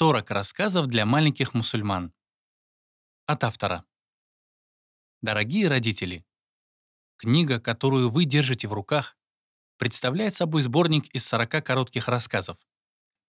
40 рассказов для маленьких мусульман. От автора. Дорогие родители, книга, которую вы держите в руках, представляет собой сборник из 40 коротких рассказов.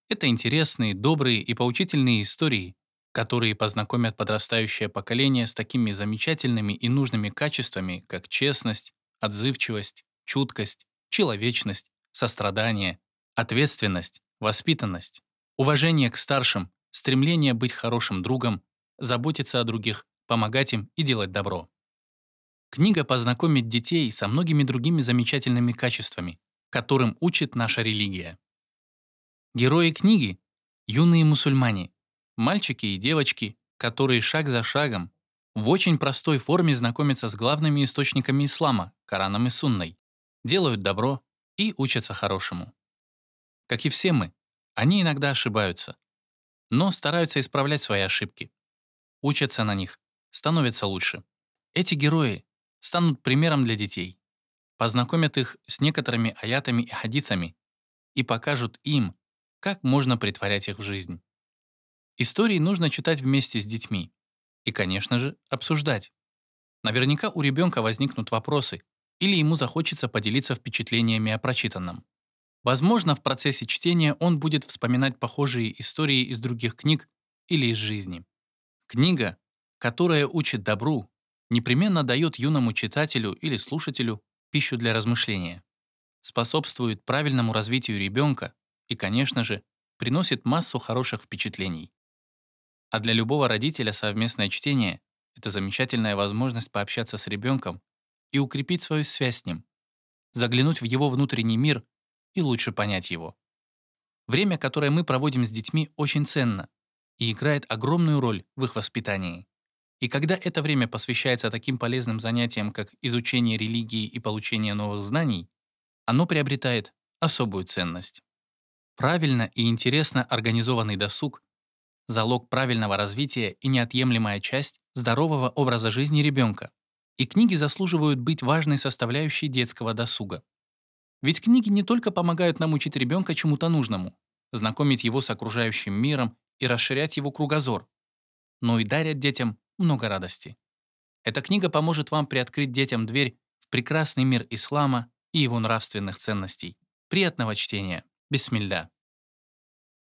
Это интересные, добрые и поучительные истории, которые познакомят подрастающее поколение с такими замечательными и нужными качествами, как честность, отзывчивость, чуткость, человечность, сострадание, ответственность, воспитанность, уважение к старшим, стремление быть хорошим другом, заботиться о других, помогать им и делать добро. Книга познакомит детей со многими другими замечательными качествами, которым учит наша религия. Герои книги — юные мусульмане, мальчики и девочки, которые шаг за шагом в очень простой форме знакомятся с главными источниками ислама, Кораном и Сунной, делают добро и учатся хорошему. Как и все мы, они иногда ошибаются, но стараются исправлять свои ошибки. Учатся на них, становятся лучше. Эти герои станут примером для детей, познакомят их с некоторыми аятами и хадисами и покажут им, как можно притворять их в жизнь. Истории нужно читать вместе с детьми и, конечно же, обсуждать. Наверняка у ребенка возникнут вопросы, или ему захочется поделиться впечатлениями о прочитанном. Возможно, в процессе чтения он будет вспоминать похожие истории из других книг или из жизни. Книга, которая учит добру, непременно дает юному читателю или слушателю пищу для размышления, способствует правильному развитию ребенка и, конечно же, приносит массу хороших впечатлений. А для любого родителя совместное чтение — это замечательная возможность пообщаться с ребенком и укрепить свою связь с ним, заглянуть в его внутренний мир и лучше понять его. Время, которое мы проводим с детьми, очень ценно и играет огромную роль в их воспитании. И когда это время посвящается таким полезным занятиям, как изучение религии и получение новых знаний, оно приобретает особую ценность. Правильно и интересно организованный досуг – залог правильного развития и неотъемлемая часть здорового образа жизни ребенка. И книги заслуживают быть важной составляющей детского досуга. Ведь книги не только помогают нам учить ребенка чему-то нужному, знакомить его с окружающим миром и расширять его кругозор, но и дарят детям много радости. Эта книга поможет вам приоткрыть детям дверь в прекрасный мир ислама и его нравственных ценностей. Приятного чтения. Бисмилля.